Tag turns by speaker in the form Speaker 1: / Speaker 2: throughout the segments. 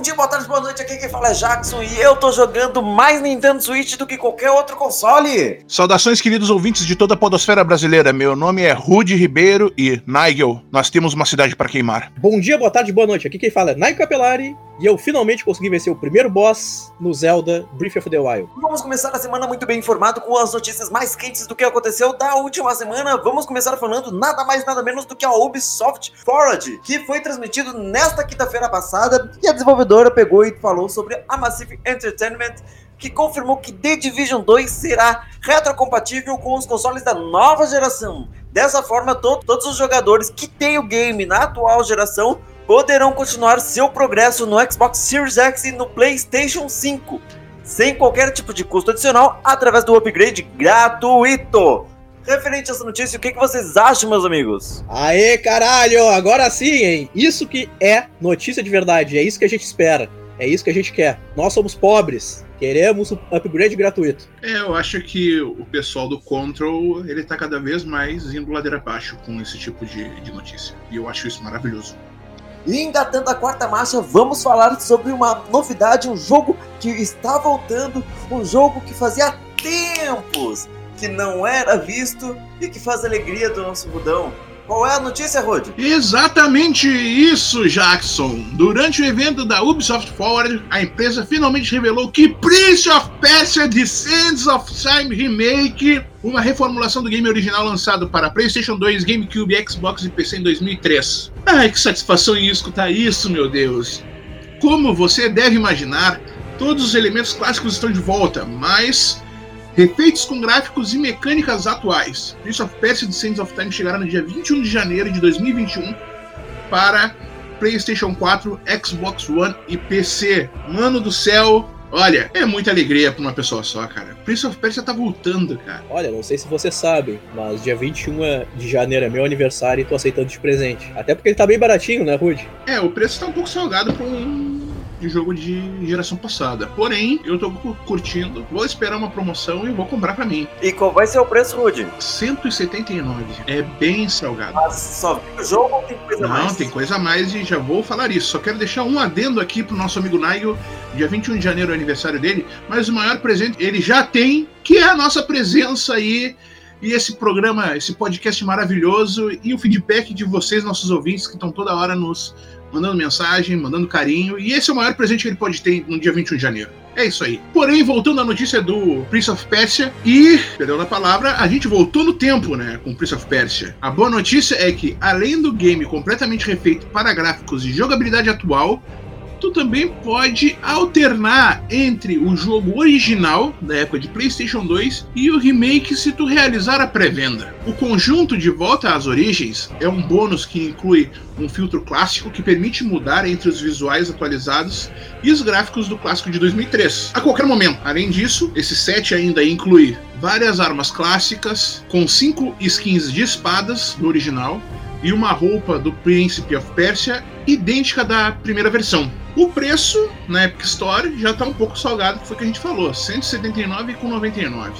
Speaker 1: Bom dia, boa tarde, boa noite, aqui quem fala é Jackson e eu tô jogando mais Nintendo Switch do que qualquer outro console.
Speaker 2: Saudações, queridos ouvintes de toda a podosfera brasileira. Meu nome é Rude Ribeiro e, Nigel, nós temos uma cidade para queimar.
Speaker 3: Bom dia, boa tarde, boa noite, aqui quem fala é Nigel Capelari e eu finalmente consegui vencer o primeiro boss no Zelda Breath of the Wild.
Speaker 1: Vamos começar a semana muito bem informado com as notícias mais quentes do que aconteceu da última semana. Vamos começar falando nada mais nada menos do que a Ubisoft Forward, que foi transmitido nesta quinta-feira passada e a desenvolvedora pegou e falou sobre a Massive Entertainment que confirmou que The Division 2 será retrocompatível com os consoles da nova geração. Dessa forma, to todos os jogadores que têm o game na atual geração poderão continuar seu progresso no Xbox Series X e no PlayStation 5, sem qualquer tipo de custo adicional, através do upgrade gratuito. Referente a essa notícia, o que, que vocês acham, meus amigos?
Speaker 3: Aê, caralho! Agora sim, hein? Isso que é notícia de verdade, é isso que a gente espera. É isso que a gente quer. Nós somos pobres. Queremos o upgrade gratuito.
Speaker 2: É, eu acho que o pessoal do Control, ele tá cada vez mais indo ladeira abaixo com esse tipo de, de notícia. E eu acho isso maravilhoso.
Speaker 1: E engatando a quarta marcha, vamos falar sobre uma novidade, um jogo que está voltando, um jogo que fazia tempos que não era visto e que faz alegria do nosso budão. Qual é a notícia, Rod?
Speaker 2: Exatamente isso, Jackson. Durante o evento da Ubisoft Forward, a empresa finalmente revelou que Prince of Persia The Sands of Time Remake, uma reformulação do game original lançado para PlayStation 2, GameCube, Xbox e PC em 2003. Ai, que satisfação em escutar isso, meu Deus. Como você deve imaginar, todos os elementos clássicos estão de volta, mas Refeitos com gráficos e mecânicas atuais. Prince of Persia The Sands of Time chegará no dia 21 de janeiro de 2021 para PlayStation 4, Xbox One e PC. Mano do céu, Olha, é muita alegria pra uma pessoa só, cara. Prince of Persia tá voltando, cara.
Speaker 3: Olha, não sei se você sabe, mas dia 21 de janeiro é meu aniversário e tô aceitando de presente. Até porque ele tá bem baratinho, né, Rude?
Speaker 2: É, o preço tá um pouco salgado pra um de jogo de geração passada. Porém, eu tô curtindo, vou esperar uma promoção e vou comprar para mim.
Speaker 1: E qual vai ser o preço, Rude?
Speaker 2: 179. É bem salgado.
Speaker 1: Mas só o jogo ou tem coisa
Speaker 2: Não,
Speaker 1: mais?
Speaker 2: Não, tem coisa a mais e já vou falar isso. Só quero deixar um adendo aqui pro nosso amigo Nigel. Dia 21 de janeiro é o aniversário dele, mas o maior presente ele já tem, que é a nossa presença aí e esse programa, esse podcast maravilhoso e o feedback de vocês, nossos ouvintes, que estão toda hora nos mandando mensagem, mandando carinho. E esse é o maior presente que ele pode ter no dia 21 de janeiro. É isso aí. Porém, voltando à notícia do Prince of Persia, e, perdão a palavra, a gente voltou no tempo, né, com Prince of Persia. A boa notícia é que, além do game completamente refeito para gráficos e jogabilidade atual, tu também pode alternar entre o jogo original da época de PlayStation 2 e o remake se tu realizar a pré-venda. O conjunto de Volta às Origens é um bônus que inclui um filtro clássico que permite mudar entre os visuais atualizados e os gráficos do clássico de 2003 a qualquer momento. Além disso, esse set ainda inclui várias armas clássicas com cinco skins de espadas no original e uma roupa do Príncipe of Persia idêntica da primeira versão. O preço na Epic Store já está um pouco salgado, que foi o que a gente falou, R$ 179,99.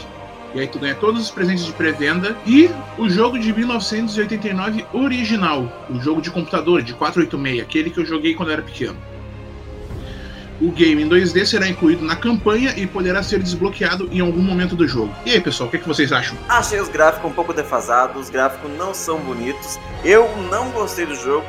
Speaker 2: E aí tu ganha todos os presentes de pré-venda e o jogo de 1989 original, o jogo de computador de 486, aquele que eu joguei quando era pequeno. O game em 2D será incluído na campanha e poderá ser desbloqueado em algum momento do jogo. E aí, pessoal, o que, é que vocês acham?
Speaker 1: Achei os gráficos um pouco defasados, os gráficos não são bonitos. Eu não gostei do jogo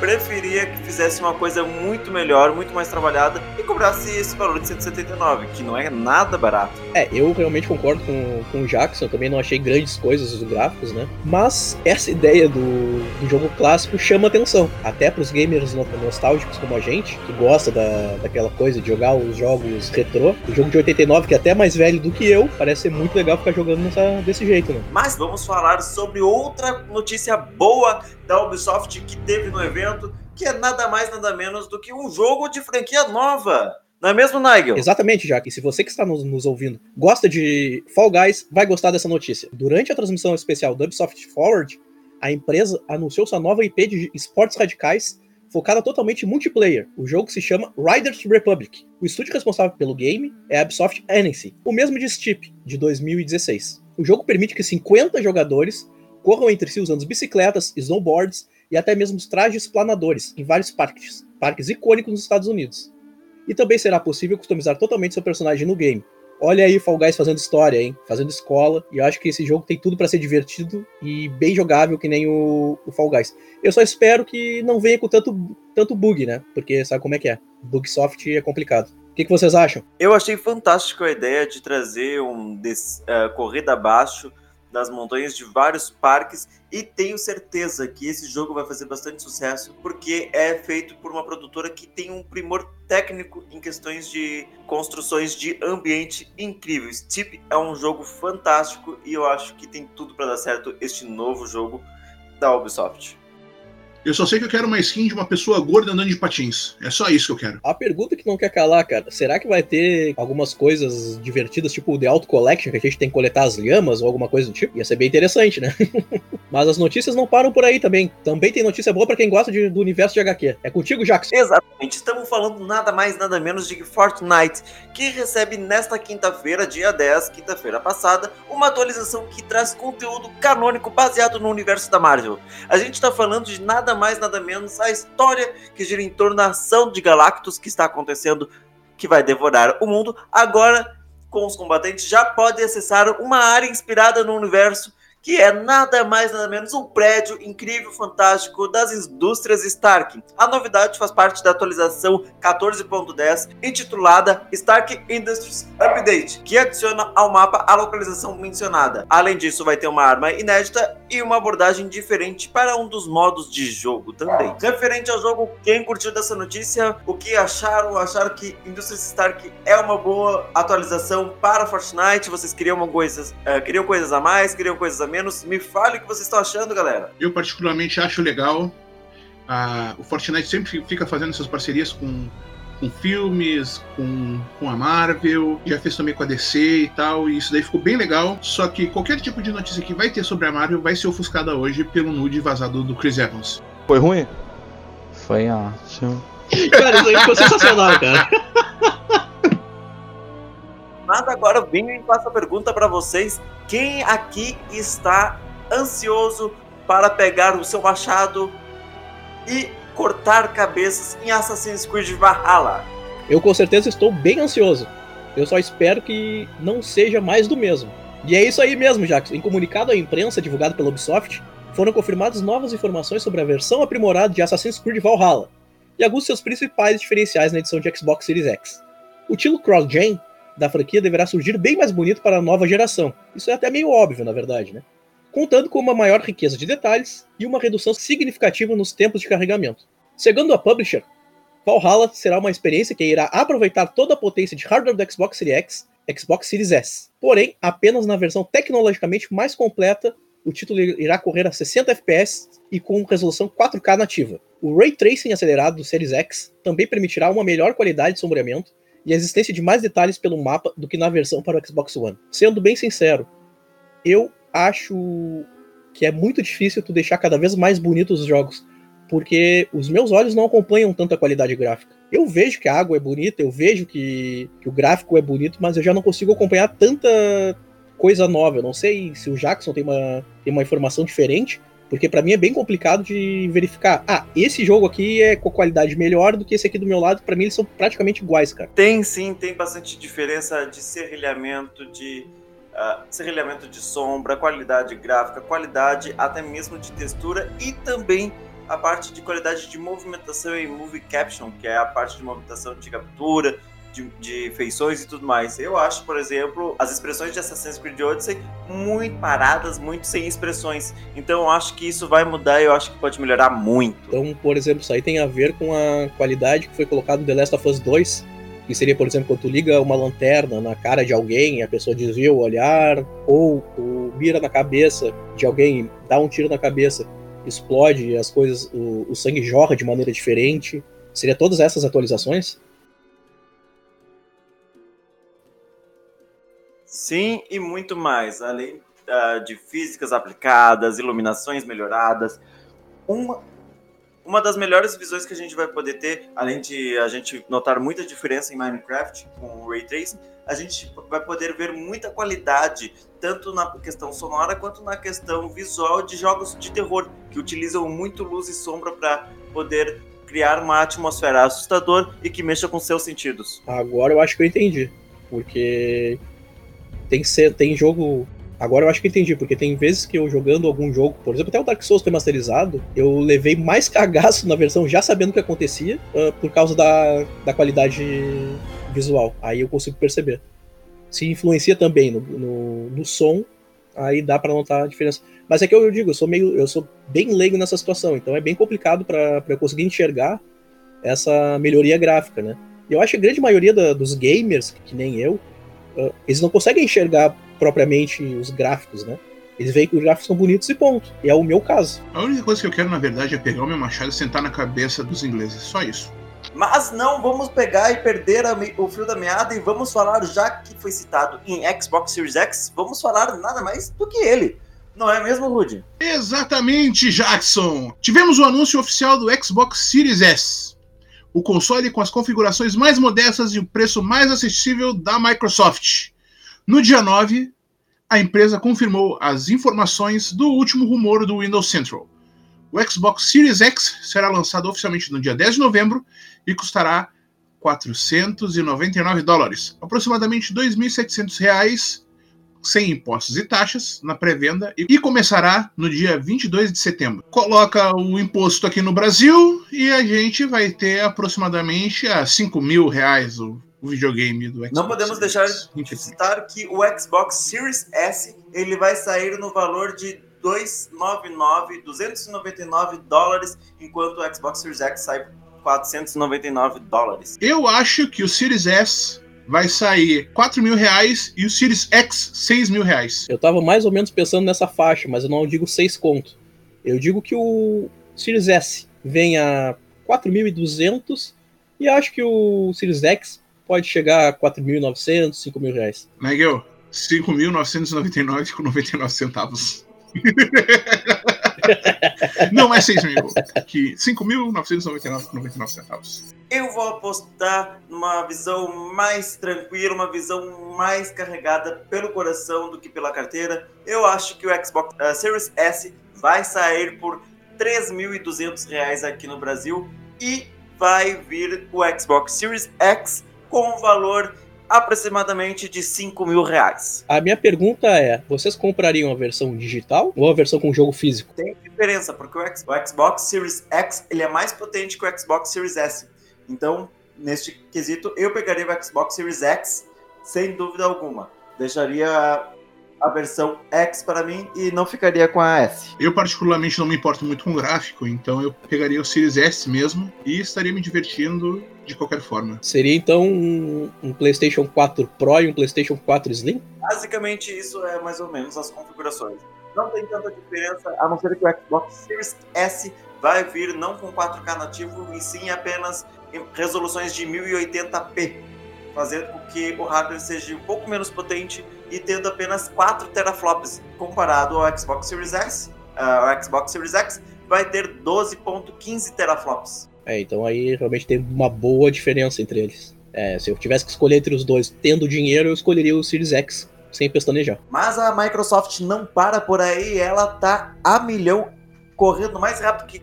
Speaker 1: preferia que fizesse uma coisa muito melhor, muito mais trabalhada e cobrasse esse valor de 179, que não é nada barato.
Speaker 3: É, eu realmente concordo com, com o Jackson, também não achei grandes coisas os gráficos, né? Mas essa ideia do, do jogo clássico chama atenção, até para os gamers nostálgicos como a gente, que gosta da, daquela coisa de jogar os jogos retrô. O jogo de 89, que é até mais velho do que eu, parece ser muito legal ficar jogando nessa, desse jeito, né?
Speaker 1: Mas vamos falar sobre outra notícia boa da Ubisoft que teve no evento, que é nada mais nada menos do que um jogo de franquia nova. Não é mesmo, Nigel?
Speaker 3: Exatamente, Jack. E se você que está nos, nos, ouvindo gosta de Fall Guys, vai gostar dessa notícia. Durante a transmissão especial do Ubisoft Forward, a empresa anunciou sua nova IP de esportes radicais focada totalmente em multiplayer. O jogo se chama Riders Republic. O estúdio responsável pelo game é a Ubisoft Annecy, o mesmo de Steep, de 2016. O jogo permite que 50 jogadores corram entre si usando bicicletas, snowboards e até mesmo trajes planadores em vários parques, parques icônicos nos Estados Unidos. E também será possível customizar totalmente seu personagem no game. Olha aí Fall Guys fazendo história, hein? Fazendo escola. E eu acho que esse jogo tem tudo para ser divertido e bem jogável, que nem o, o, Fall Guys. Eu só espero que não venha com tanto, tanto bug, né? Porque sabe como é que é? Bug soft é complicado. O que, que vocês acham?
Speaker 1: Eu achei fantástico a ideia de trazer um uh, corrida abaixo das montanhas de vários parques e tenho certeza que esse jogo vai fazer bastante sucesso porque é feito por uma produtora que tem um primor técnico em questões de construções de ambiente incrível. Steep é um jogo fantástico e eu acho que tem tudo para dar certo este novo jogo da Ubisoft.
Speaker 2: Eu só sei que eu quero uma skin de uma pessoa gorda andando de patins. É só isso que eu quero.
Speaker 3: A pergunta que não quer calar, cara, será que vai ter algumas coisas divertidas, tipo o The Auto Collection, que a gente tem que coletar as lhamas ou alguma coisa do tipo? Ia ser bem interessante, né? Mas as notícias não param por aí também. Também tem notícia boa para quem gosta de, do universo de HQ. É contigo, Jackson.
Speaker 1: Exatamente. Estamos falando nada mais, nada menos de Fortnite, que recebe nesta quinta-feira, dia 10, quinta-feira passada, uma atualização que traz conteúdo canônico baseado no universo da Marvel. A gente está falando de nada mais, nada menos a história que gira em torno da ação de Galactus que está acontecendo, que vai devorar o mundo. Agora, com os combatentes, já pode acessar uma área inspirada no universo que é nada mais nada menos um prédio incrível, fantástico das indústrias Stark. A novidade faz parte da atualização 14.10, intitulada Stark Industries Update, que adiciona ao mapa a localização mencionada. Além disso, vai ter uma arma inédita e uma abordagem diferente para um dos modos de jogo também. Referente ao jogo, quem curtiu dessa notícia, o que acharam? Acharam que Indústrias Stark é uma boa atualização para Fortnite? Vocês queriam coisas, uh, queriam coisas a mais, queriam coisas a menos. Me fale o que vocês estão achando, galera.
Speaker 2: Eu particularmente acho legal. Ah, o Fortnite sempre fica fazendo essas parcerias com, com filmes, com, com a Marvel, já fez também com a DC e tal, e isso daí ficou bem legal. Só que qualquer tipo de notícia que vai ter sobre a Marvel vai ser ofuscada hoje pelo nude vazado do Chris Evans.
Speaker 4: Foi ruim? Foi ótimo.
Speaker 3: cara, isso aí ficou sensacional, cara.
Speaker 1: Nada agora, venho e faço a pergunta para vocês: quem aqui está ansioso para pegar o seu machado e cortar cabeças em Assassin's Creed Valhalla?
Speaker 3: Eu com certeza estou bem ansioso. Eu só espero que não seja mais do mesmo. E é isso aí mesmo, Jackson. Em comunicado à imprensa divulgado pela Ubisoft, foram confirmadas novas informações sobre a versão aprimorada de Assassin's Creed Valhalla e alguns seus principais diferenciais na edição de Xbox Series X. O estilo cross-gen da franquia deverá surgir bem mais bonito para a nova geração. Isso é até meio óbvio, na verdade, né? Contando com uma maior riqueza de detalhes e uma redução significativa nos tempos de carregamento. Segundo a publisher, Valhalla será uma experiência que irá aproveitar toda a potência de hardware do Xbox Series X, Xbox Series S. Porém, apenas na versão tecnologicamente mais completa, o título irá correr a 60 FPS e com resolução 4K nativa. O Ray Tracing acelerado do Series X também permitirá uma melhor qualidade de sombreamento e a existência de mais detalhes pelo mapa do que na versão para o Xbox One. Sendo bem sincero, eu acho que é muito difícil tu deixar cada vez mais bonitos os jogos, porque os meus olhos não acompanham tanta qualidade gráfica. Eu vejo que a água é bonita, eu vejo que, que o gráfico é bonito, mas eu já não consigo acompanhar tanta coisa nova. Eu não sei se o Jackson tem uma, tem uma informação diferente, porque para mim é bem complicado de verificar. Ah, esse jogo aqui é com qualidade melhor do que esse aqui do meu lado. Para mim eles são praticamente iguais, cara.
Speaker 1: Tem sim, tem bastante diferença de serrilhamento, de uh, serrilhamento de sombra, qualidade gráfica, qualidade até mesmo de textura e também a parte de qualidade de movimentação e movie caption, que é a parte de movimentação de captura, de, de, feições e tudo mais. Eu acho, por exemplo, as expressões de Assassin's Creed Odyssey muito paradas, muito sem expressões. Então eu acho que isso vai mudar e eu acho que pode melhorar muito.
Speaker 3: Então, por exemplo, isso aí tem a ver com a qualidade que foi colocada no The Last of Us 2, que seria, por exemplo, quando tu liga uma lanterna na cara de alguém, a pessoa desvia o olhar, ou, ou mira na cabeça de alguém, dá um tiro na cabeça, explode, as coisas, o, o sangue jorra de maneira diferente. Seria todas essas atualizações?
Speaker 1: Sim, e muito mais, além uh, de físicas aplicadas, iluminações melhoradas. Uma, uma das melhores visões que a gente vai poder ter, além de a gente notar muita diferença em Minecraft com o Ray Tracing, a gente vai poder ver muita qualidade, tanto na questão sonora quanto na questão visual de jogos de terror, que utilizam muito luz e sombra para poder criar uma atmosfera assustadora e que mexa com seus sentidos.
Speaker 3: Agora eu acho que eu entendi. Porque tem que ser, tem jogo. Agora eu acho que eu entendi, porque tem vezes que eu jogando algum jogo, por exemplo, até o Dark Souls remasterizado, eu levei mais cagaço na versão já sabendo o que acontecia, uh, por causa da, da qualidade visual. Aí eu consigo perceber. Se influencia também no, no, no som, aí dá para notar a diferença. Mas é que eu digo, eu sou meio, eu sou bem leigo nessa situação, então é bem complicado para eu conseguir enxergar essa melhoria gráfica, né? Eu acho que a grande maioria da, dos gamers, que nem eu, eles não conseguem enxergar propriamente os gráficos, né? Eles veem que os gráficos são bonitos e ponto. E é o meu caso.
Speaker 2: A única coisa que eu quero, na verdade, é pegar o meu machado e sentar na cabeça dos ingleses. Só isso.
Speaker 1: Mas não vamos pegar e perder a, o fio da meada e vamos falar, já que foi citado em Xbox Series X, vamos falar nada mais do que ele. Não é mesmo, Rudy?
Speaker 2: Exatamente, Jackson! Tivemos o anúncio oficial do Xbox Series S. O console com as configurações mais modestas e o preço mais acessível da Microsoft. No dia 9, a empresa confirmou as informações do último rumor do Windows Central. O Xbox Series X será lançado oficialmente no dia 10 de novembro e custará 499 dólares, aproximadamente 2.700 reais, sem impostos e taxas, na pré-venda e começará no dia 22 de setembro. Coloca o imposto aqui no Brasil e a gente vai ter aproximadamente a 5 mil reais o, o videogame do Xbox.
Speaker 1: Não podemos deixar de citar que o Xbox Series S ele vai sair no valor de 299, 299 dólares, enquanto o Xbox Series X sai 499 dólares.
Speaker 2: Eu acho que o Series S vai sair 4 mil reais e o Series X 6 mil reais.
Speaker 3: Eu tava mais ou menos pensando nessa faixa, mas eu não digo 6 conto. Eu digo que o Series S vem a 4.200 e acho que o Series X pode chegar a 4.900, 5 mil reais.
Speaker 2: Miguel, 5.999,99 centavos. Não é 6 mil, que 5.999,99 centavos.
Speaker 1: Eu vou apostar numa visão mais tranquila, uma visão mais carregada pelo coração do que pela carteira. Eu acho que o Xbox uh, Series S vai sair por 3.200 reais aqui no Brasil e vai vir o Xbox Series X com um valor aproximadamente de 5 mil reais.
Speaker 3: A minha pergunta é: vocês comprariam a versão digital ou a versão com jogo físico?
Speaker 1: Tem diferença, porque o Xbox Series X ele é mais potente que o Xbox Series S. Então, neste quesito, eu pegaria o Xbox Series X sem dúvida alguma. Deixaria a versão X para mim e não ficaria com a S.
Speaker 2: Eu particularmente não me importo muito com o gráfico, então eu pegaria o Series S mesmo e estaria me divertindo de qualquer forma.
Speaker 3: Seria então um, um, PlayStation 4 Pro e um PlayStation 4 Slim?
Speaker 1: Basicamente isso é mais ou menos as configurações. Não tem tanta diferença, a não ser que o Xbox Series S vai vir não com 4K nativo e sim apenas em resoluções de 1080p, fazendo com que o hardware seja um pouco menos potente e tendo apenas 4 teraflops comparado ao Xbox Series S, uh, o Xbox Series X vai ter 12.15 teraflops.
Speaker 3: É, então aí realmente tem uma boa diferença entre eles. É, se eu tivesse que escolher entre os dois, tendo dinheiro, eu escolheria o Series X, sem pestanejar.
Speaker 1: Mas a Microsoft não para por aí, ela tá a milhão, correndo mais rápido que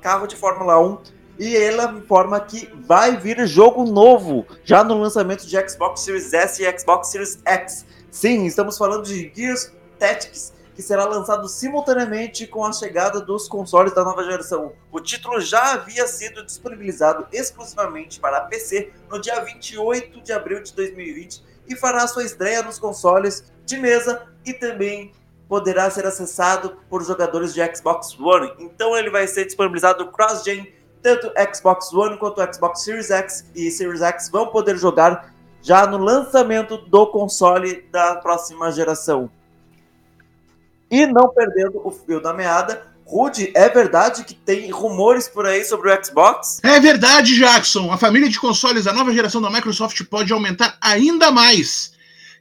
Speaker 1: carro de Fórmula 1. E ela informa que vai vir jogo novo, já no lançamento de Xbox Series S e Xbox Series X. Sim, estamos falando de Gears Tactics, que será lançado simultaneamente com a chegada dos consoles da nova geração. O título já havia sido disponibilizado exclusivamente para PC no dia 28 de abril de 2020 e fará sua estreia nos consoles de mesa e também poderá ser acessado por jogadores de Xbox One. Então ele vai ser disponibilizado cross-gen, tanto Xbox One quanto Xbox Series X e Series X vão poder jogar já no lançamento do console da próxima geração. E não perdendo o fio da meada, Rude, é verdade que tem rumores por aí sobre o Xbox?
Speaker 2: É verdade, Jackson. A família de consoles da nova geração da Microsoft pode aumentar ainda mais.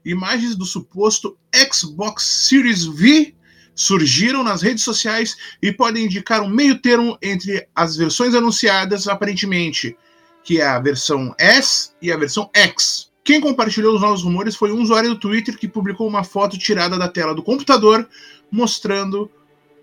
Speaker 2: Imagens do suposto Xbox Series V surgiram nas redes sociais e podem indicar um meio termo entre as versões anunciadas, aparentemente, que é a versão S e a versão X. Quem compartilhou os novos rumores foi um usuário do Twitter que publicou uma foto tirada da tela do computador mostrando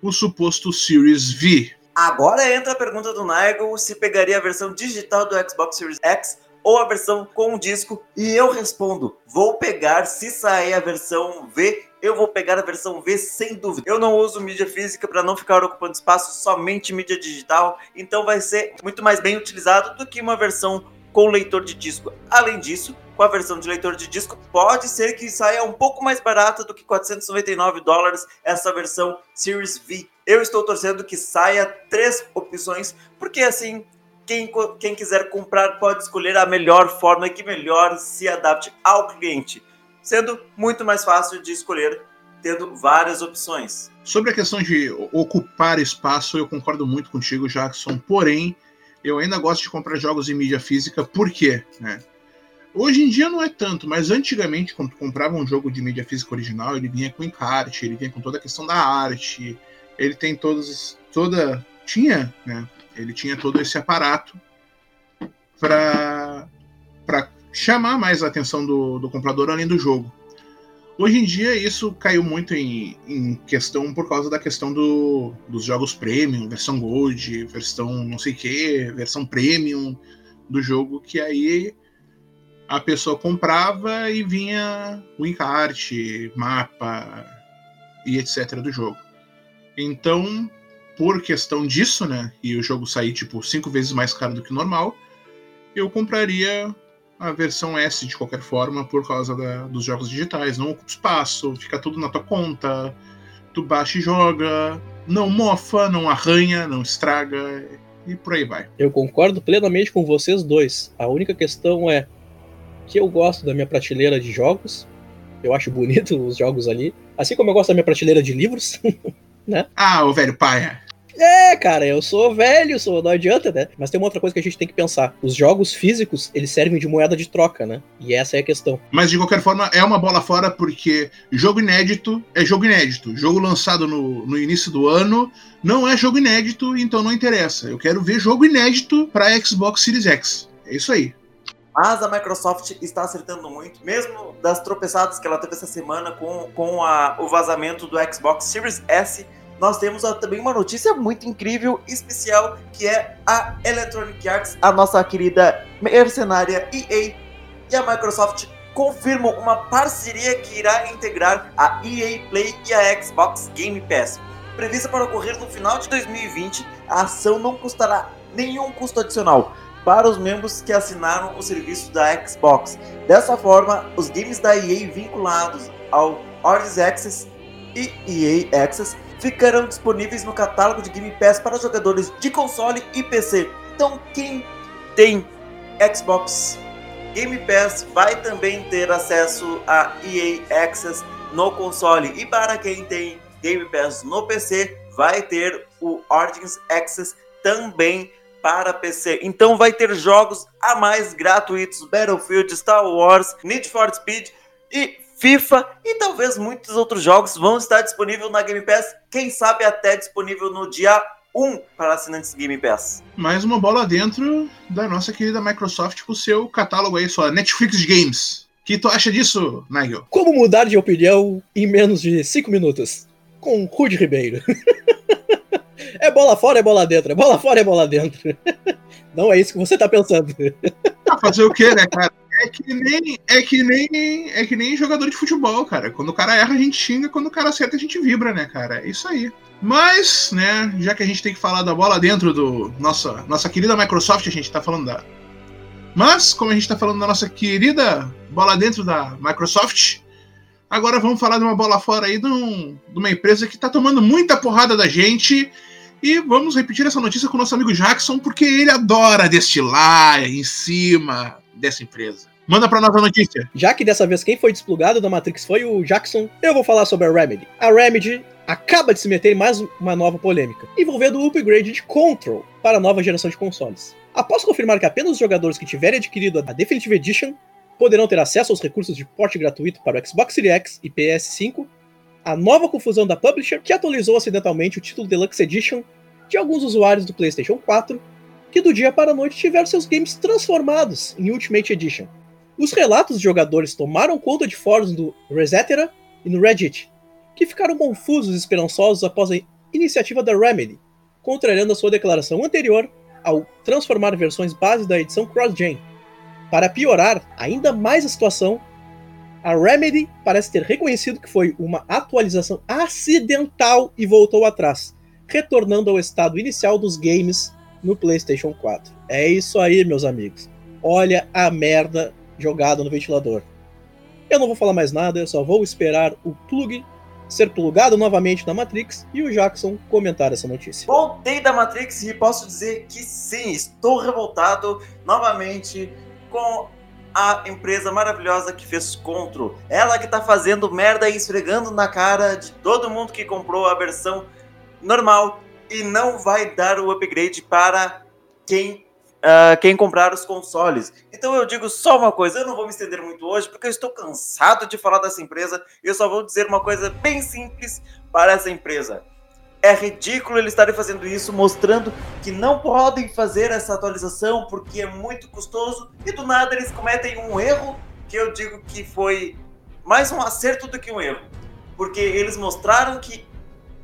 Speaker 2: o suposto Series V.
Speaker 1: Agora entra a pergunta do Nigel se pegaria a versão digital do Xbox Series X ou a versão com disco. E eu respondo: vou pegar se sair a versão V. Eu vou pegar a versão V sem dúvida. Eu não uso mídia física para não ficar ocupando espaço, somente mídia digital. Então vai ser muito mais bem utilizado do que uma versão com leitor de disco. Além disso, com a versão de leitor de disco, pode ser que saia um pouco mais barata do que 499 dólares essa versão Series V. Eu estou torcendo que saia três opções, porque assim quem, quem quiser comprar pode escolher a melhor forma que melhor se adapte ao cliente, sendo muito mais fácil de escolher, tendo várias opções.
Speaker 2: Sobre a questão de ocupar espaço, eu concordo muito contigo, Jackson, porém, eu ainda gosto de comprar jogos em mídia física, por quê? Né? Hoje em dia não é tanto, mas antigamente, quando comprava um jogo de mídia física original, ele vinha com encarte, ele vinha com toda a questão da arte, ele tem todos, toda. Tinha, né? Ele tinha todo esse aparato para chamar mais a atenção do, do comprador além do jogo. Hoje em dia isso caiu muito em, em questão por causa da questão do, dos jogos premium, versão gold, versão não sei que, versão premium do jogo, que aí a pessoa comprava e vinha o encarte, mapa e etc do jogo. Então por questão disso, né, e o jogo sair tipo cinco vezes mais caro do que o normal, eu compraria a versão S de qualquer forma por causa da, dos jogos digitais. Não ocupa espaço, fica tudo na tua conta, tu baixa e joga, não mofa, não arranha, não estraga e por aí vai.
Speaker 3: Eu concordo plenamente com vocês dois. A única questão é que eu gosto da minha prateleira de jogos. Eu acho bonito os jogos ali. Assim como eu gosto da minha prateleira de livros, né?
Speaker 2: Ah, o velho paia.
Speaker 3: É, cara, eu sou velho, sou, não adianta, né? Mas tem uma outra coisa que a gente tem que pensar. Os jogos físicos, eles servem de moeda de troca, né? E essa é a questão.
Speaker 2: Mas de qualquer forma, é uma bola fora porque jogo inédito é jogo inédito. Jogo lançado no, no início do ano não é jogo inédito, então não interessa. Eu quero ver jogo inédito para Xbox Series X. É isso aí.
Speaker 1: Mas a Microsoft está acertando muito, mesmo das tropeçadas que ela teve essa semana com, com a, o vazamento do Xbox Series S nós temos também uma notícia muito incrível, especial, que é a Electronic Arts, a nossa querida mercenária EA e a Microsoft confirmam uma parceria que irá integrar a EA Play e a Xbox Game Pass. Prevista para ocorrer no final de 2020, a ação não custará nenhum custo adicional para os membros que assinaram o serviço da Xbox. Dessa forma, os games da EA vinculados ao Origins Access e EA Access ficarão disponíveis no catálogo de Game Pass para jogadores de console e PC. Então, quem tem Xbox Game Pass vai também ter acesso a EA Access no console. E para quem tem Game Pass no PC, vai ter o Origins Access também para PC. Então vai ter jogos a mais gratuitos: Battlefield, Star Wars, Need for Speed e FIFA e talvez muitos outros jogos vão estar disponíveis na Game Pass, quem sabe até disponível no dia 1 para assinantes Game Pass.
Speaker 2: Mais uma bola dentro da nossa querida Microsoft com o seu catálogo aí, só Netflix Games. O que tu acha disso, Nigel?
Speaker 3: Como mudar de opinião em menos de 5 minutos? Com Rude Ribeiro. é bola fora, é bola dentro. É bola fora, é bola dentro. Não é isso que você tá pensando.
Speaker 2: Ah, fazer o quê, né, cara? É que nem é que nem é que nem jogador de futebol, cara. Quando o cara erra, a gente xinga, quando o cara acerta, a gente vibra, né, cara? É isso aí. Mas, né, já que a gente tem que falar da bola dentro do nossa nossa querida Microsoft, a gente tá falando da Mas, como a gente tá falando da nossa querida bola dentro da Microsoft, agora vamos falar de uma bola fora aí de, um, de uma empresa que tá tomando muita porrada da gente. E vamos repetir essa notícia com o nosso amigo Jackson, porque ele adora destilar em cima dessa empresa. Manda pra nós a notícia.
Speaker 3: Já que dessa vez quem foi desplugado da Matrix foi o Jackson, eu vou falar sobre a Remedy. A Remedy acaba de se meter em mais uma nova polêmica, envolvendo o upgrade de Control para a nova geração de consoles. Após confirmar que apenas os jogadores que tiverem adquirido a Definitive Edition poderão ter acesso aos recursos de porte gratuito para o Xbox Series X e PS5, a nova confusão da publisher que atualizou acidentalmente o título Deluxe Edition de alguns usuários do PlayStation 4 que do dia para a noite tiveram seus games transformados em Ultimate Edition. Os relatos de jogadores tomaram conta de fóruns do Resetera e no Reddit, que ficaram confusos e esperançosos após a iniciativa da Remedy contrariando a sua declaração anterior ao transformar versões base da edição cross-gen. Para piorar ainda mais a situação, a Remedy parece ter reconhecido que foi uma atualização acidental e voltou atrás, retornando ao estado inicial dos games no PlayStation 4. É isso aí, meus amigos. Olha a merda jogada no ventilador. Eu não vou falar mais nada, eu só vou esperar o plug ser plugado novamente na Matrix e o Jackson comentar essa notícia.
Speaker 1: Voltei da Matrix e posso dizer que sim, estou revoltado novamente com a empresa maravilhosa que fez Control. Ela que tá fazendo merda e esfregando na cara de todo mundo que comprou a versão normal e não vai dar o upgrade para quem uh, quem comprar os consoles. Então eu digo só uma coisa, eu não vou me estender muito hoje, porque eu estou cansado de falar dessa empresa, eu só vou dizer uma coisa bem simples para essa empresa. É ridículo eles estarem fazendo isso, mostrando que não podem fazer essa atualização porque é muito custoso, e do nada eles cometem um erro que eu digo que foi mais um acerto do que um erro. Porque eles mostraram que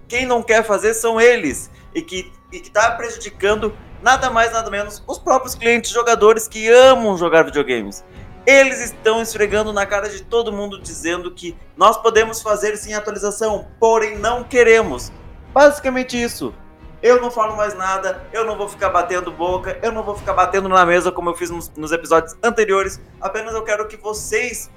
Speaker 1: quem não quer fazer são eles, e que está prejudicando nada mais, nada menos, os próprios clientes jogadores que amam jogar videogames. Eles estão esfregando na cara de todo mundo dizendo que nós podemos fazer sim atualização, porém não queremos. Basicamente isso. Eu não falo mais nada, eu não vou ficar batendo boca, eu não vou ficar batendo na mesa como eu fiz nos, nos episódios anteriores. Apenas eu quero que vocês,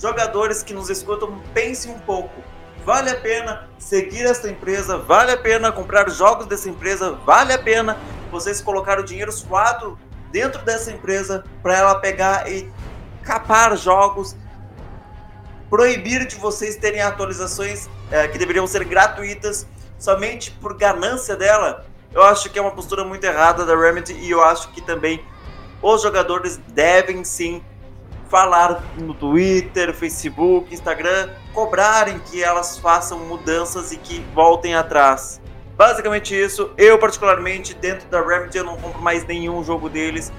Speaker 1: jogadores que nos escutam, pensem um pouco vale a pena seguir essa empresa, vale a pena comprar jogos dessa empresa, vale a pena vocês colocar o dinheiro suado dentro dessa empresa para ela pegar e capar jogos, proibir de vocês terem atualizações é, que deveriam ser gratuitas somente por ganância dela. Eu acho que é uma postura muito errada da Remedy e eu acho que também os jogadores devem sim falar no Twitter, Facebook, Instagram, cobrarem que elas façam mudanças e que voltem atrás. Basicamente isso, eu particularmente dentro da Remedy eu não compro mais nenhum jogo deles.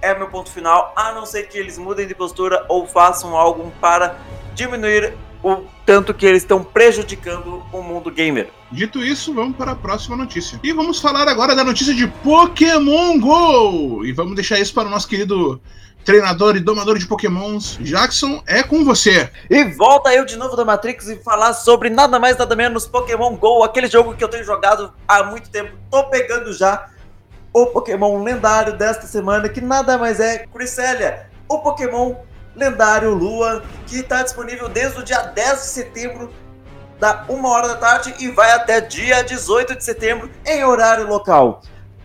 Speaker 1: É meu ponto final, a não ser que eles mudem de postura ou façam algo para diminuir o tanto que eles estão prejudicando o mundo gamer.
Speaker 2: Dito isso, vamos para a próxima notícia. E vamos falar agora da notícia de Pokémon Go! E vamos deixar isso para o nosso querido treinador e domador de pokémons, Jackson, é com você.
Speaker 1: E volta eu de novo da Matrix e falar sobre nada mais nada menos Pokémon GO, aquele jogo que eu tenho jogado há muito tempo. Tô pegando já o Pokémon lendário desta semana, que nada mais é Cresselia, o Pokémon lendário Lua, que está disponível desde o dia 10 de setembro, da 1 hora da tarde, e vai até dia 18 de setembro, em horário local.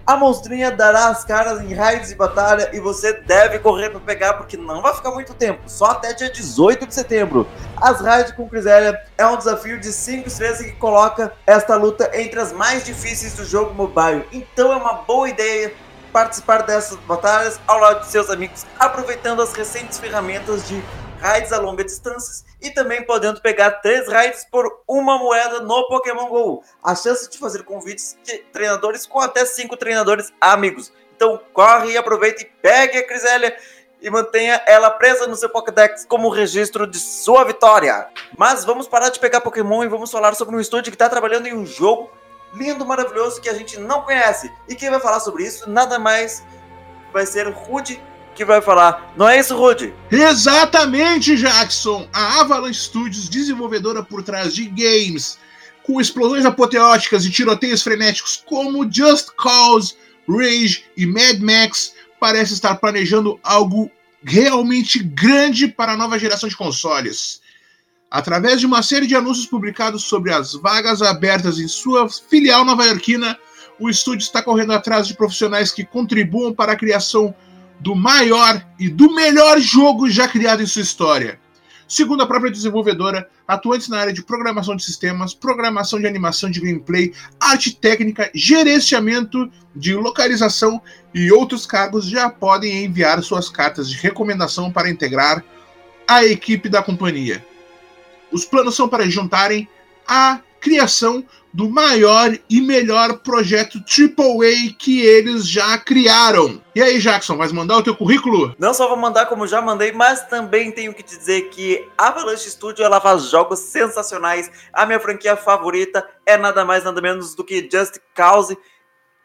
Speaker 1: A monstrinha dará as caras em raids de batalha e você deve correr para pegar porque não vai ficar muito tempo, só até dia 18 de setembro. As raids com Crisélia é um desafio de 5 estrelas que coloca esta luta entre as mais difíceis do jogo mobile. Então é uma boa ideia participar dessas batalhas ao lado de seus amigos, aproveitando as recentes ferramentas de raids a longa distância e também podendo pegar três raids por uma moeda no Pokémon GO. A chance de fazer convites de treinadores com até cinco treinadores amigos. Então corre e aproveita e pegue a Crisélia e mantenha ela presa no seu Pokédex como registro de sua vitória. Mas vamos parar de pegar Pokémon e vamos falar sobre um estúdio que está trabalhando em um jogo lindo, maravilhoso que a gente não conhece. E quem vai falar sobre isso nada mais vai ser Rude que vai falar. Não é isso, Rude?
Speaker 2: Exatamente, Jackson! A Avalanche Studios, desenvolvedora por trás de games com explosões apoteóticas e tiroteios frenéticos como Just Cause, Rage e Mad Max, parece estar planejando algo realmente grande para a nova geração de consoles. Através de uma série de anúncios publicados sobre as vagas abertas em sua filial nova-iorquina, o estúdio está correndo atrás de profissionais que contribuam para a criação do maior e do melhor jogo já criado em sua história. Segundo a própria desenvolvedora, atuantes na área de programação de sistemas, programação de animação de gameplay, arte técnica, gerenciamento de localização e outros cargos já podem enviar suas cartas de recomendação para integrar a equipe da companhia. Os planos são para juntarem a criação do maior e melhor projeto AAA que eles já criaram. E aí, Jackson, vai mandar o teu currículo?
Speaker 1: Não só vou mandar como já mandei, mas também tenho que dizer que Avalanche Studio ela faz jogos sensacionais. A minha franquia favorita é nada mais nada menos do que Just Cause.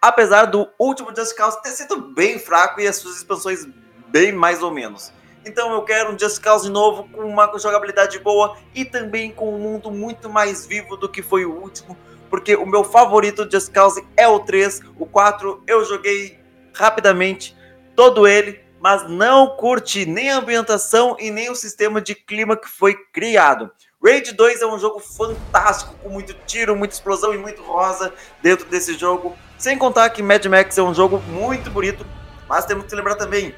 Speaker 1: Apesar do último Just Cause ter sido bem fraco e as suas expansões bem mais ou menos. Então eu quero um Just Cause novo com uma jogabilidade boa e também com um mundo muito mais vivo do que foi o último, porque o meu favorito Just Cause é o 3, o 4 eu joguei rapidamente todo ele, mas não curti nem a ambientação e nem o sistema de clima que foi criado. Raid 2 é um jogo fantástico, com muito tiro, muita explosão e muito rosa dentro desse jogo. Sem contar que Mad Max é um jogo muito bonito, mas temos que lembrar também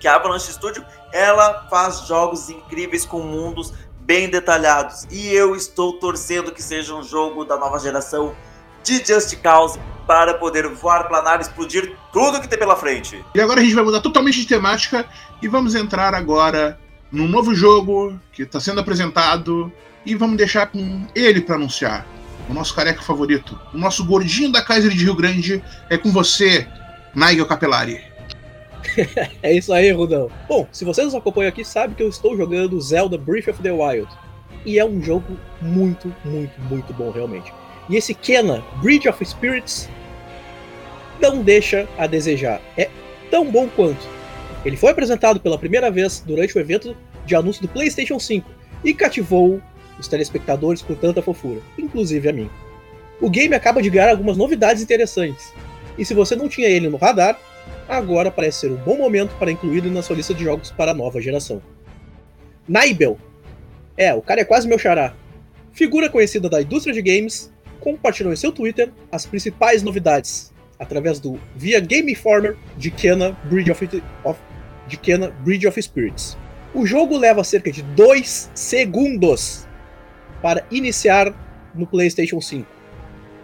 Speaker 1: que a Avalanche Studio ela faz jogos incríveis com mundos bem detalhados e eu estou torcendo que seja um jogo da nova geração de Just Cause para poder voar, planar, explodir tudo que tem pela frente.
Speaker 2: E agora a gente vai mudar totalmente de temática e vamos entrar agora num novo jogo que está sendo apresentado e vamos deixar com ele para anunciar. O nosso careca favorito, o nosso gordinho da Kaiser de Rio Grande, é com você, Nigel Capelari.
Speaker 3: é isso aí, Rudão. Bom, se vocês nos acompanham aqui, sabe que eu estou jogando Zelda Breath of the Wild. E é um jogo muito, muito, muito bom, realmente. E esse Kena, Bridge of Spirits, não deixa a desejar. É tão bom quanto. Ele foi apresentado pela primeira vez durante o evento de anúncio do PlayStation 5 e cativou os telespectadores com tanta fofura, inclusive a mim. O game acaba de ganhar algumas novidades interessantes. E se você não tinha ele no radar, agora parece ser um bom momento para incluí-lo na sua lista de jogos para a nova geração. Naibel. É, o cara é quase meu xará. Figura conhecida da indústria de games, compartilhou em seu Twitter as principais novidades através do via Game Informer de Kena Bridge of, of, de Kena Bridge of Spirits. O jogo leva cerca de 2 segundos para iniciar no PlayStation 5.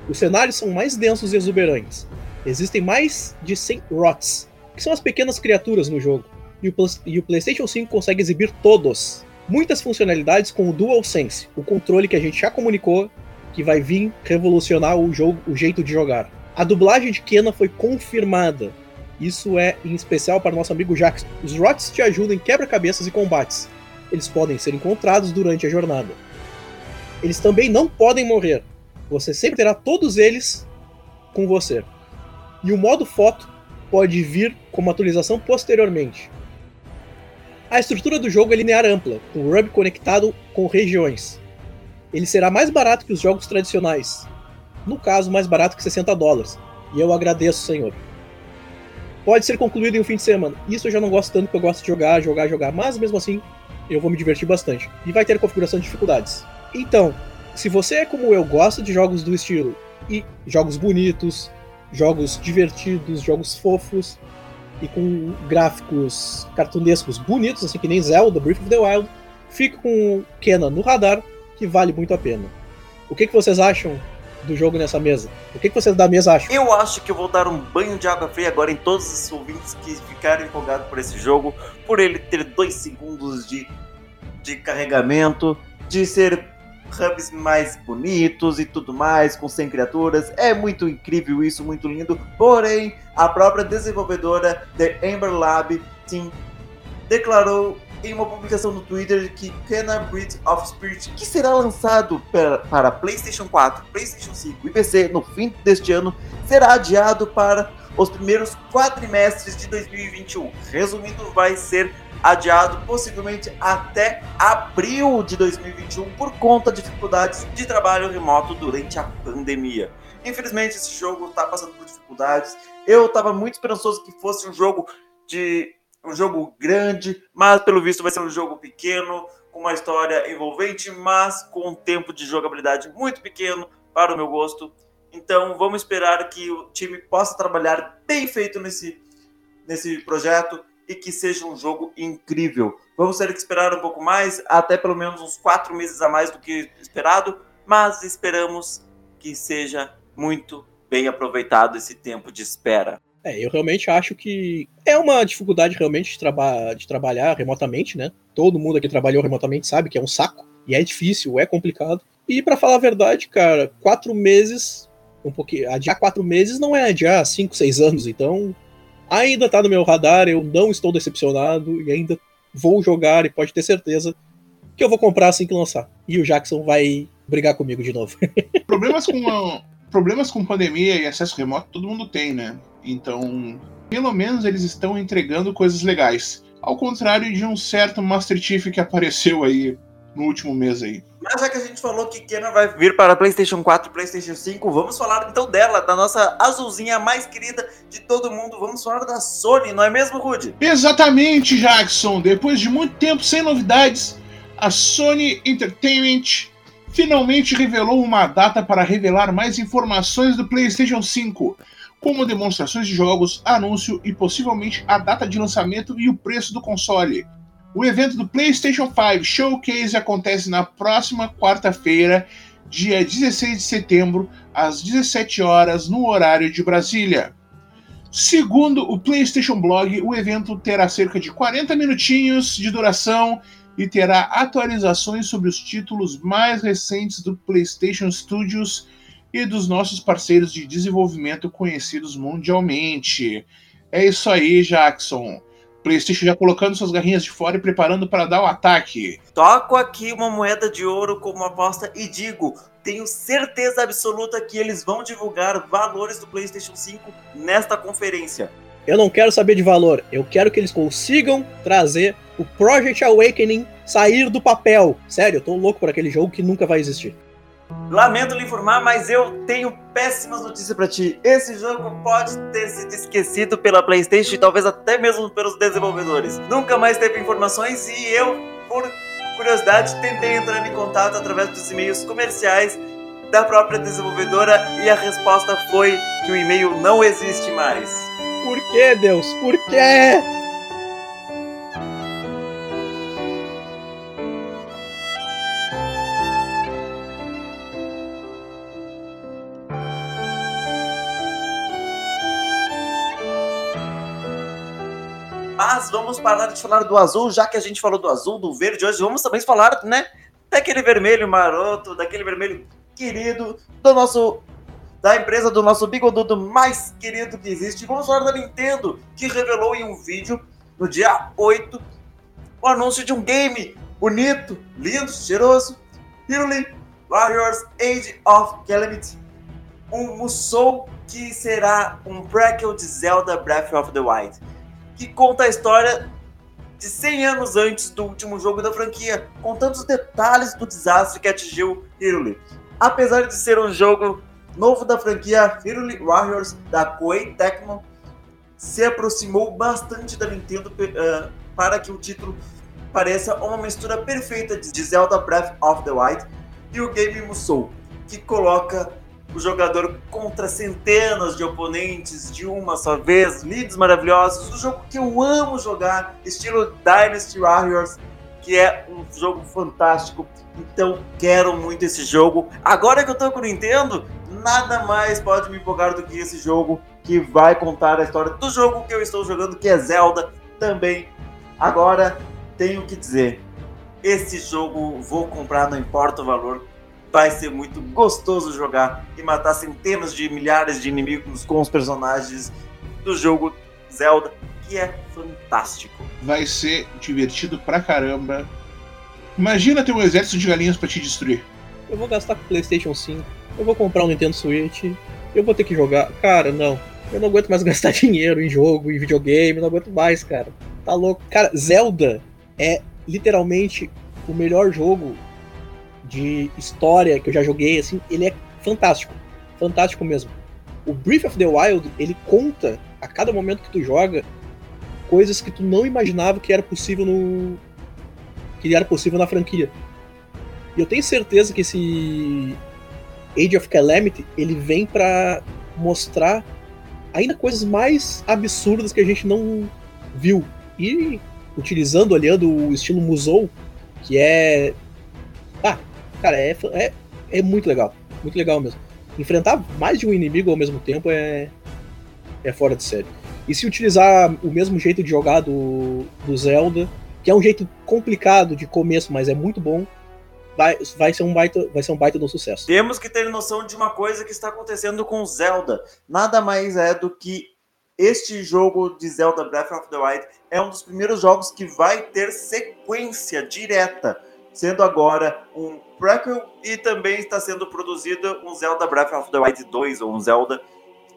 Speaker 3: Os cenários são mais densos e exuberantes, Existem mais de 100 ROTs, que são as pequenas criaturas no jogo, e o, e o PlayStation 5 consegue exibir todos. Muitas funcionalidades com o DualSense, o controle que a gente já comunicou que vai vir revolucionar o jogo, o jeito de jogar. A dublagem de Kena foi confirmada. Isso é em especial para nosso amigo Jackson. Os ROTs te ajudam em quebra-cabeças e combates. Eles podem ser encontrados durante a jornada. Eles também não podem morrer. Você sempre terá todos eles com você e o modo foto pode vir como atualização posteriormente. A estrutura do jogo é linear ampla, com o Rub conectado com regiões. Ele será mais barato que os jogos tradicionais, no caso, mais barato que 60 dólares, e eu agradeço, senhor. Pode ser concluído em um fim de semana. Isso eu já não gosto tanto, porque eu gosto de jogar, jogar, jogar, mas mesmo assim eu vou me divertir bastante. E vai ter configuração de dificuldades. Então, se você é como eu, gosta de jogos do estilo e jogos bonitos, jogos divertidos, jogos fofos e com gráficos cartunescos bonitos, assim que nem Zelda, Breath of the Wild, fique com Kena no radar, que vale muito a pena. O que, que vocês acham do jogo nessa mesa? O que, que vocês da mesa acham?
Speaker 1: Eu acho que eu vou dar um banho de água fria agora em todos os ouvintes que ficaram empolgados por esse jogo, por ele ter dois segundos de, de carregamento, de ser hubs mais bonitos e tudo mais, com 100 criaturas. É muito incrível isso, muito lindo. Porém, a própria desenvolvedora The Ember Lab Team declarou em uma publicação no Twitter que Kena Breed of Spirit, que será lançado para, para PlayStation 4, PlayStation 5 e PC no fim deste ano, será adiado para os primeiros quatrimestres de 2021. Resumindo, vai ser adiado possivelmente até abril de 2021 por conta de dificuldades de trabalho remoto durante a pandemia. Infelizmente, esse jogo está passando por dificuldades. Eu estava muito esperançoso que fosse um jogo de um jogo grande, mas pelo visto vai ser um jogo pequeno, com uma história envolvente, mas com um tempo de jogabilidade muito pequeno para o meu gosto. Então vamos esperar que o time possa trabalhar bem feito nesse, nesse projeto e que seja um jogo incrível. Vamos ter que esperar um pouco mais, até pelo menos uns quatro meses a mais do que esperado, mas esperamos que seja muito bem aproveitado esse tempo de espera.
Speaker 3: É, eu realmente acho que é uma dificuldade realmente de, traba de trabalhar remotamente, né? Todo mundo aqui trabalhou remotamente sabe que é um saco, e é difícil, é complicado. E para falar a verdade, cara, quatro meses, um pouquinho, adiar quatro meses não é adiar cinco, seis anos, então ainda tá no meu radar, eu não estou decepcionado e ainda vou jogar e pode ter certeza que eu vou comprar assim que lançar. E o Jackson vai brigar comigo de novo.
Speaker 2: Problemas com a, problemas com pandemia e acesso remoto todo mundo tem, né? Então, pelo menos eles estão entregando coisas legais. Ao contrário de um certo Master Chief que apareceu aí no último mês aí.
Speaker 1: Mas já que a gente falou que Kena vai vir para PlayStation 4 e PlayStation 5, vamos falar então dela, da nossa azulzinha mais querida de todo mundo. Vamos falar da Sony, não é mesmo, Rude?
Speaker 2: Exatamente, Jackson. Depois de muito tempo sem novidades, a Sony Entertainment finalmente revelou uma data para revelar mais informações do PlayStation 5, como demonstrações de jogos, anúncio e possivelmente a data de lançamento e o preço do console. O evento do PlayStation 5 Showcase acontece na próxima quarta-feira, dia 16 de setembro, às 17 horas, no horário de Brasília. Segundo o PlayStation Blog, o evento terá cerca de 40 minutinhos de duração e terá atualizações sobre os títulos mais recentes do PlayStation Studios e dos nossos parceiros de desenvolvimento conhecidos mundialmente. É isso aí, Jackson. PlayStation já colocando suas garrinhas de fora e preparando para dar o ataque.
Speaker 1: Toco aqui uma moeda de ouro como aposta e digo: tenho certeza absoluta que eles vão divulgar valores do PlayStation 5 nesta conferência.
Speaker 3: Eu não quero saber de valor, eu quero que eles consigam trazer o Project Awakening sair do papel. Sério, eu tô louco por aquele jogo que nunca vai existir.
Speaker 1: Lamento lhe informar, mas eu tenho péssimas notícias para ti. Esse jogo pode ter sido esquecido pela PlayStation e talvez até mesmo pelos desenvolvedores. Nunca mais teve informações e eu, por curiosidade, tentei entrar em contato através dos e-mails comerciais da própria desenvolvedora e a resposta foi que o e-mail não existe mais.
Speaker 3: Por que, Deus? Por quê?
Speaker 1: Vamos parar de falar do azul, já que a gente falou do azul, do verde hoje, vamos também falar, né, daquele vermelho maroto, daquele vermelho querido, do nosso da empresa do nosso bigodudo mais querido que existe. Vamos falar da Nintendo, que revelou em um vídeo no dia 8 o anúncio de um game bonito, lindo, cheiroso, Hyrule Warriors Age of Calamity, um Musou que será um prequel de Zelda Breath of the Wild que conta a história de 100 anos antes do último jogo da franquia, contando os detalhes do desastre que atingiu Hyrule. Apesar de ser um jogo novo da franquia, Hyrule Warriors da Koei Tecmo se aproximou bastante da Nintendo uh, para que o título pareça uma mistura perfeita de Zelda Breath of the Wild e o game Musou, que coloca o jogador contra centenas de oponentes de uma só vez, leads maravilhosos, o jogo que eu amo jogar, estilo Dynasty Warriors, que é um jogo fantástico. Então quero muito esse jogo. Agora que eu tô com o Nintendo, nada mais pode me empolgar do que esse jogo que vai contar a história do jogo que eu estou jogando, que é Zelda também. Agora tenho que dizer, esse jogo vou comprar, não importa o valor, vai ser muito gostoso jogar e matar centenas de milhares de inimigos com os personagens do jogo Zelda, que é fantástico.
Speaker 2: Vai ser divertido pra caramba. Imagina ter um exército de galinhas para te destruir.
Speaker 3: Eu vou gastar com PlayStation 5, eu vou comprar um Nintendo Switch, eu vou ter que jogar. Cara, não. Eu não aguento mais gastar dinheiro em jogo, em videogame, não aguento mais, cara. Tá louco. Cara, Zelda é literalmente o melhor jogo de história que eu já joguei, assim, ele é fantástico. Fantástico mesmo. O Breath of the Wild, ele conta a cada momento que tu joga coisas que tu não imaginava que era possível no que era possível na franquia. E eu tenho certeza que esse Age of Calamity, ele vem para mostrar ainda coisas mais absurdas que a gente não viu. E utilizando, olhando o estilo Musou, que é ah, Cara, é, é, é muito legal. Muito legal mesmo. Enfrentar mais de um inimigo ao mesmo tempo é, é fora de série. E se utilizar o mesmo jeito de jogar do, do Zelda, que é um jeito complicado de começo, mas é muito bom, vai, vai, ser um baita, vai ser um baita do sucesso.
Speaker 1: Temos que ter noção de uma coisa que está acontecendo com Zelda. Nada mais é do que este jogo de Zelda Breath of the Wild é um dos primeiros jogos que vai ter sequência direta, sendo agora um prequel e também está sendo produzido um Zelda Breath of the Wild 2 ou um Zelda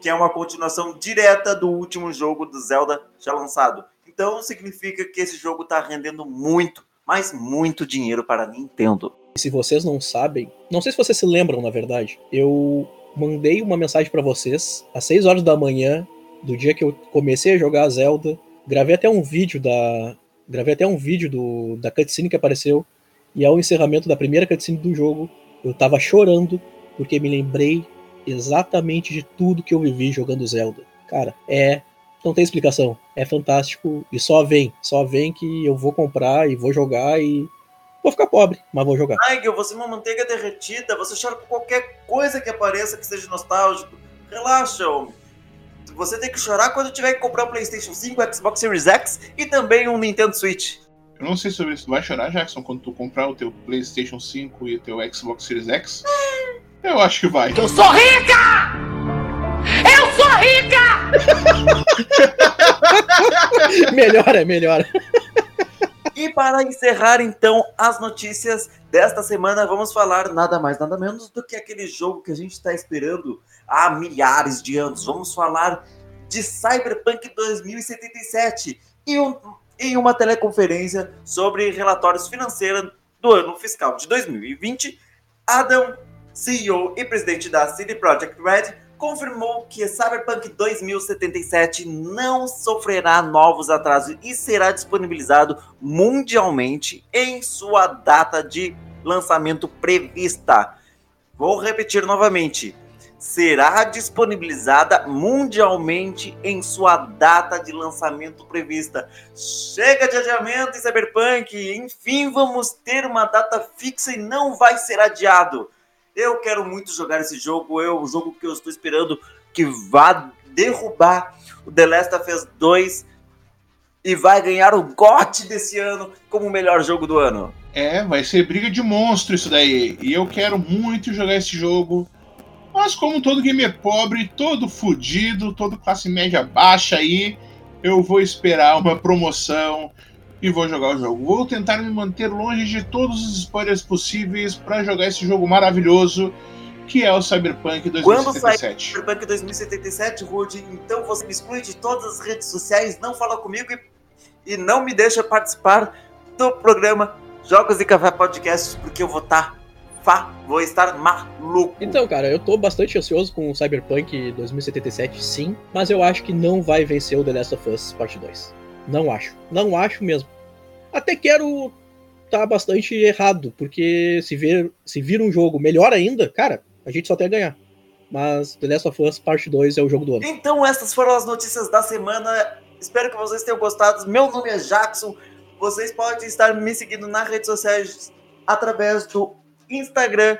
Speaker 1: que é uma continuação direta do último jogo do Zelda já lançado. Então significa que esse jogo está rendendo muito, mas muito dinheiro para a Nintendo.
Speaker 3: Se vocês não sabem, não sei se vocês se lembram, na verdade, eu mandei uma mensagem para vocês às 6 horas da manhã do dia que eu comecei a jogar Zelda. Gravei até um vídeo da gravei até um vídeo do da cutscene que apareceu e ao encerramento da primeira cutscene do jogo, eu tava chorando porque me lembrei exatamente de tudo que eu vivi jogando Zelda. Cara, é. Não tem explicação. É fantástico. E só vem. Só vem que eu vou comprar e vou jogar e. Vou ficar pobre, mas vou jogar.
Speaker 1: Nigel, você é uma manteiga derretida. Você chora por qualquer coisa que apareça que seja nostálgico. Relaxa, homem. Você tem que chorar quando tiver que comprar o PlayStation 5, Xbox Series X e também um Nintendo Switch.
Speaker 2: Eu não sei sobre isso. Tu vai chorar, Jackson, quando tu comprar o teu PlayStation 5 e o teu Xbox Series X? Eu acho que vai.
Speaker 5: Eu sou rica! Eu sou rica!
Speaker 3: melhora, melhora.
Speaker 1: E para encerrar então as notícias desta semana, vamos falar nada mais, nada menos do que aquele jogo que a gente está esperando há milhares de anos. Vamos falar de Cyberpunk 2077 e um, em uma teleconferência sobre relatórios financeiros do ano fiscal de 2020, Adam, CEO e presidente da CD Projekt Red, confirmou que Cyberpunk 2077 não sofrerá novos atrasos e será disponibilizado mundialmente em sua data de lançamento prevista. Vou repetir novamente. Será disponibilizada mundialmente em sua data de lançamento prevista. Chega de adiamento Cyberpunk, enfim, vamos ter uma data fixa e não vai ser adiado. Eu quero muito jogar esse jogo. É o jogo que eu estou esperando que vá derrubar o The Last of Us 2 e vai ganhar o GOT desse ano como o melhor jogo do ano.
Speaker 2: É, vai ser briga de monstro isso daí. E eu quero muito jogar esse jogo. Mas como todo gamer pobre, todo fudido, todo classe média baixa aí, eu vou esperar uma promoção e vou jogar o jogo. Vou tentar me manter longe de todos os spoilers possíveis para jogar esse jogo maravilhoso que é o Cyberpunk 2077. Quando
Speaker 1: Cyberpunk 2077, Rude, então você me exclui de todas as redes sociais, não fala comigo e, e não me deixa participar do programa Jogos e Café Podcast, porque eu vou estar tá, vou estar maluco.
Speaker 3: Então, cara, eu tô bastante ansioso com o Cyberpunk 2077, sim, mas eu acho que não vai vencer o The Last of Us Part 2. Não acho. Não acho mesmo. Até quero tá bastante errado, porque se vir, se vir um jogo melhor ainda, cara, a gente só tem a ganhar. Mas The Last of Us Parte 2 é o jogo do ano.
Speaker 1: Então, essas foram as notícias da semana. Espero que vocês tenham gostado. Meu nome é Jackson. Vocês podem estar me seguindo nas redes sociais através do Instagram,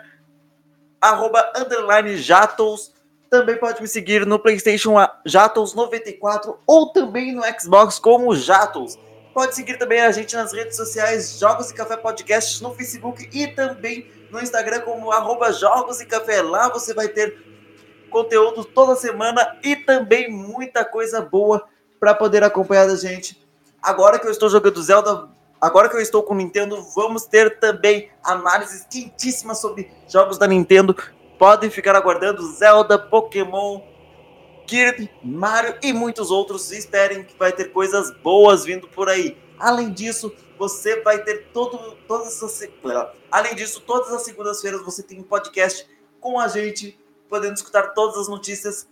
Speaker 1: arroba, underline Jatos. Também pode me seguir no PlayStation Jatos94 ou também no Xbox como Jatos. Pode seguir também a gente nas redes sociais Jogos e Café Podcast no Facebook e também no Instagram como arroba Jogos e Café. Lá você vai ter conteúdo toda semana e também muita coisa boa para poder acompanhar a gente. Agora que eu estou jogando Zelda, agora que eu estou com o Nintendo, vamos ter também análises quentíssimas sobre jogos da Nintendo. Podem ficar aguardando Zelda, Pokémon, Kirby, Mario e muitos outros. Esperem que vai ter coisas boas vindo por aí. Além disso, você vai ter todo, todas as. Além disso, todas as segundas-feiras você tem um podcast com a gente, podendo escutar todas as notícias.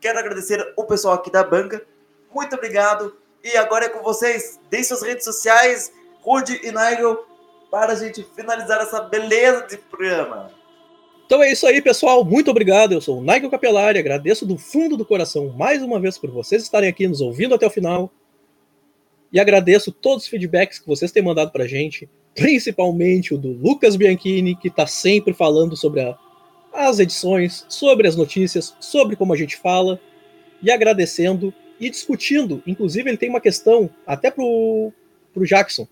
Speaker 1: Quero agradecer o pessoal aqui da banca. Muito obrigado. E agora é com vocês. Deem suas redes sociais, Rude e Nigel, para a gente finalizar essa beleza de programa.
Speaker 3: Então é isso aí, pessoal. Muito obrigado. Eu sou o Nigel Capelari. Agradeço do fundo do coração mais uma vez por vocês estarem aqui nos ouvindo até o final. E agradeço todos os feedbacks que vocês têm mandado pra gente, principalmente o do Lucas Bianchini, que está sempre falando sobre a, as edições, sobre as notícias, sobre como a gente fala, e agradecendo e discutindo. Inclusive, ele tem uma questão até pro, pro Jackson,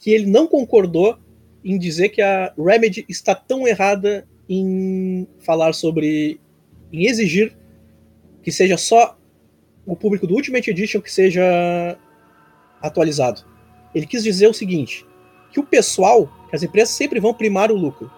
Speaker 3: que ele não concordou em dizer que a Remedy está tão errada em falar sobre. em exigir que seja só o público do Ultimate Edition que seja atualizado. Ele quis dizer o seguinte: que o pessoal, que as empresas sempre vão primar o lucro.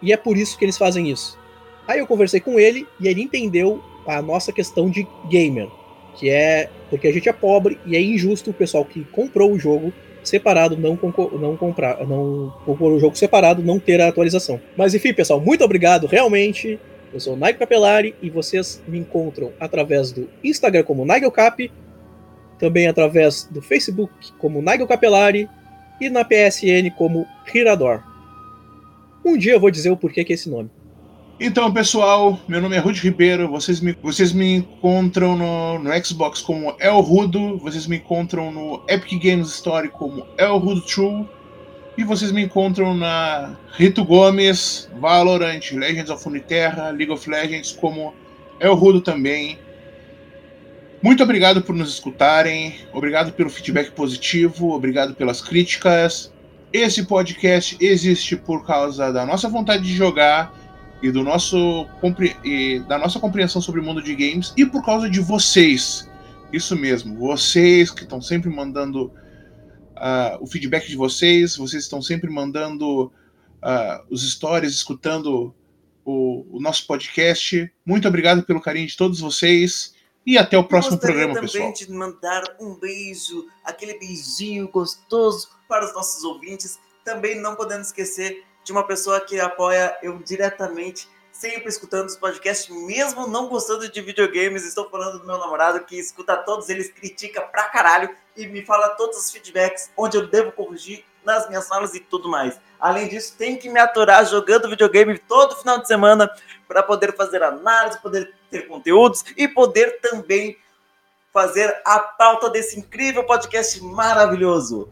Speaker 3: E é por isso que eles fazem isso. Aí eu conversei com ele e ele entendeu a nossa questão de gamer, que é porque a gente é pobre e é injusto o pessoal que comprou o jogo separado não, não comprar, não o jogo separado não ter a atualização. Mas enfim, pessoal, muito obrigado realmente. Eu sou o Nigel Capelari e vocês me encontram através do Instagram como Nigel Cap, também através do Facebook como Nigel Capelari e na PSN como Hirador. Um dia eu vou dizer o porquê que é esse nome.
Speaker 2: Então, pessoal, meu nome é Rudy Ribeiro. Vocês me, vocês me encontram no, no Xbox como El Rudo. Vocês me encontram no Epic Games Store como El Rudo True. E vocês me encontram na Rito Gomes, Valorant, Legends of Uniterra, League of Legends como El Rudo também. Muito obrigado por nos escutarem. Obrigado pelo feedback positivo. Obrigado pelas críticas. Esse podcast existe por causa da nossa vontade de jogar e do nosso e da nossa compreensão sobre o mundo de games e por causa de vocês. Isso mesmo, vocês que estão sempre mandando uh, o feedback de vocês, vocês estão sempre mandando uh, os stories, escutando o, o, nosso podcast. Muito obrigado pelo carinho de todos vocês e até o próximo programa,
Speaker 1: também
Speaker 2: pessoal.
Speaker 1: de mandar um beijo, aquele beijinho gostoso para os nossos ouvintes. Também não podemos esquecer de uma pessoa que apoia eu diretamente, sempre escutando os podcasts, mesmo não gostando de videogames. Estou falando do meu namorado que escuta todos eles, critica pra caralho e me fala todos os feedbacks onde eu devo corrigir nas minhas salas e tudo mais. Além disso, tem que me aturar jogando videogame todo final de semana para poder fazer análise, poder ter conteúdos e poder também fazer a pauta desse incrível podcast maravilhoso.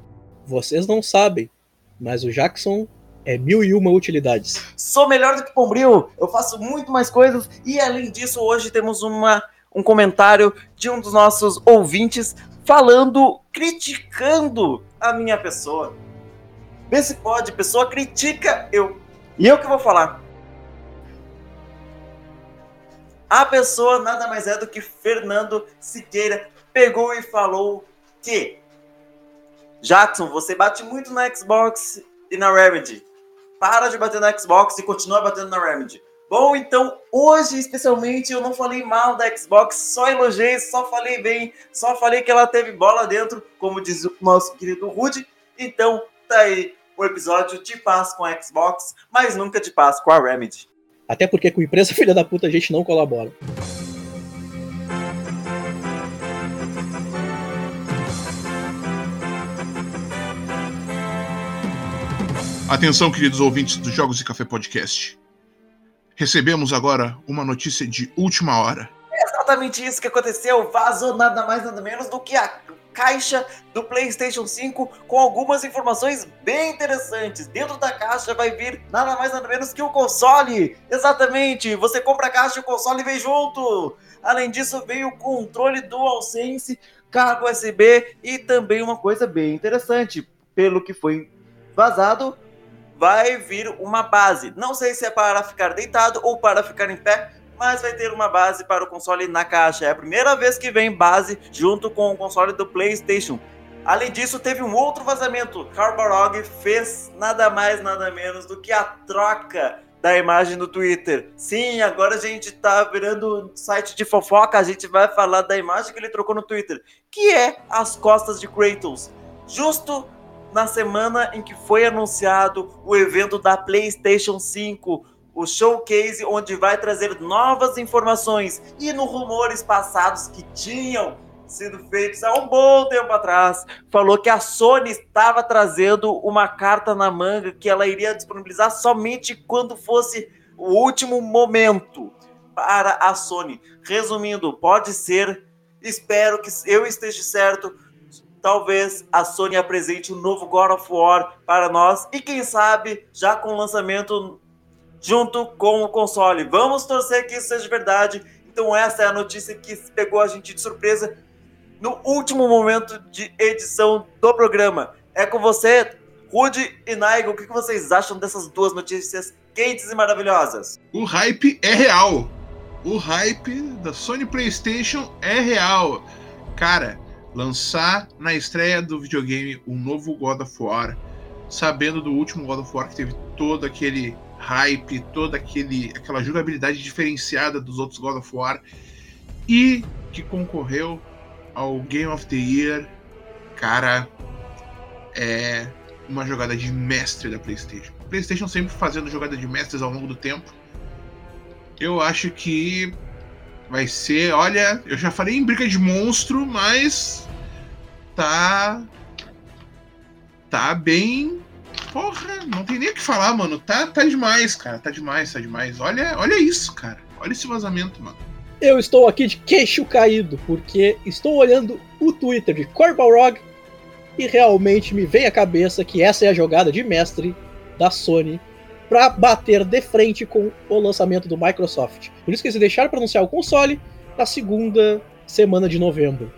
Speaker 3: Vocês não sabem, mas o Jackson é mil e uma utilidades.
Speaker 1: Sou melhor do que Pombril, eu faço muito mais coisas e além disso hoje temos uma, um comentário de um dos nossos ouvintes falando, criticando a minha pessoa. Vê se pode, pessoa critica eu. E eu que vou falar. A pessoa nada mais é do que Fernando Siqueira pegou e falou que Jackson, você bate muito na Xbox e na Remedy para de bater na Xbox e continua batendo na Remedy. Bom, então hoje especialmente eu não falei mal da Xbox, só elogiei, só falei bem, só falei que ela teve bola dentro, como diz o nosso querido Rude. Então tá aí o episódio de paz com a Xbox, mas nunca de paz com a Remedy.
Speaker 3: Até porque com empresa filha da puta a gente não colabora.
Speaker 2: Atenção, queridos ouvintes do Jogos e Café Podcast. Recebemos agora uma notícia de última hora.
Speaker 1: É exatamente isso que aconteceu. Vazou nada mais nada menos do que a caixa do PlayStation 5 com algumas informações bem interessantes. Dentro da caixa vai vir nada mais nada menos que o console. Exatamente. Você compra a caixa e o console vem junto. Além disso, veio o controle DualSense, cargo USB e também uma coisa bem interessante. Pelo que foi vazado, vai vir uma base. Não sei se é para ficar deitado ou para ficar em pé, mas vai ter uma base para o console na caixa. É a primeira vez que vem base junto com o console do PlayStation. Além disso, teve um outro vazamento. Carbarog fez nada mais, nada menos do que a troca da imagem do Twitter. Sim, agora a gente tá virando site de fofoca, a gente vai falar da imagem que ele trocou no Twitter, que é as costas de Kratos. Justo na semana em que foi anunciado o evento da PlayStation 5, o showcase onde vai trazer novas informações e no rumores passados que tinham sido feitos há um bom tempo atrás, falou que a Sony estava trazendo uma carta na manga que ela iria disponibilizar somente quando fosse o último momento para a Sony. Resumindo, pode ser, espero que eu esteja certo, talvez a Sony apresente um novo God of War para nós e quem sabe já com o lançamento junto com o console. Vamos torcer que isso seja verdade. Então essa é a notícia que pegou a gente de surpresa no último momento de edição do programa. É com você, Rude e Naigo, o que vocês acham dessas duas notícias quentes e maravilhosas?
Speaker 2: O hype é real. O hype da Sony PlayStation é real. Cara, lançar na estreia do videogame um novo God of War, sabendo do último God of War que teve todo aquele hype, toda aquele, aquela jogabilidade diferenciada dos outros God of War e que concorreu ao Game of the Year, cara, é uma jogada de mestre da PlayStation. PlayStation sempre fazendo jogada de mestres ao longo do tempo. Eu acho que vai ser, olha, eu já falei em briga de monstro, mas tá tá bem Porra, não tem nem o que falar, mano. Tá, tá demais, cara. Tá demais, tá demais. Olha, olha isso, cara. Olha esse vazamento, mano.
Speaker 3: Eu estou aqui de queixo caído, porque estou olhando o Twitter de Corbalrog e realmente me vem à cabeça que essa é a jogada de mestre da Sony para bater de frente com o lançamento do Microsoft. Por isso que eles deixaram para anunciar o console na segunda semana de novembro.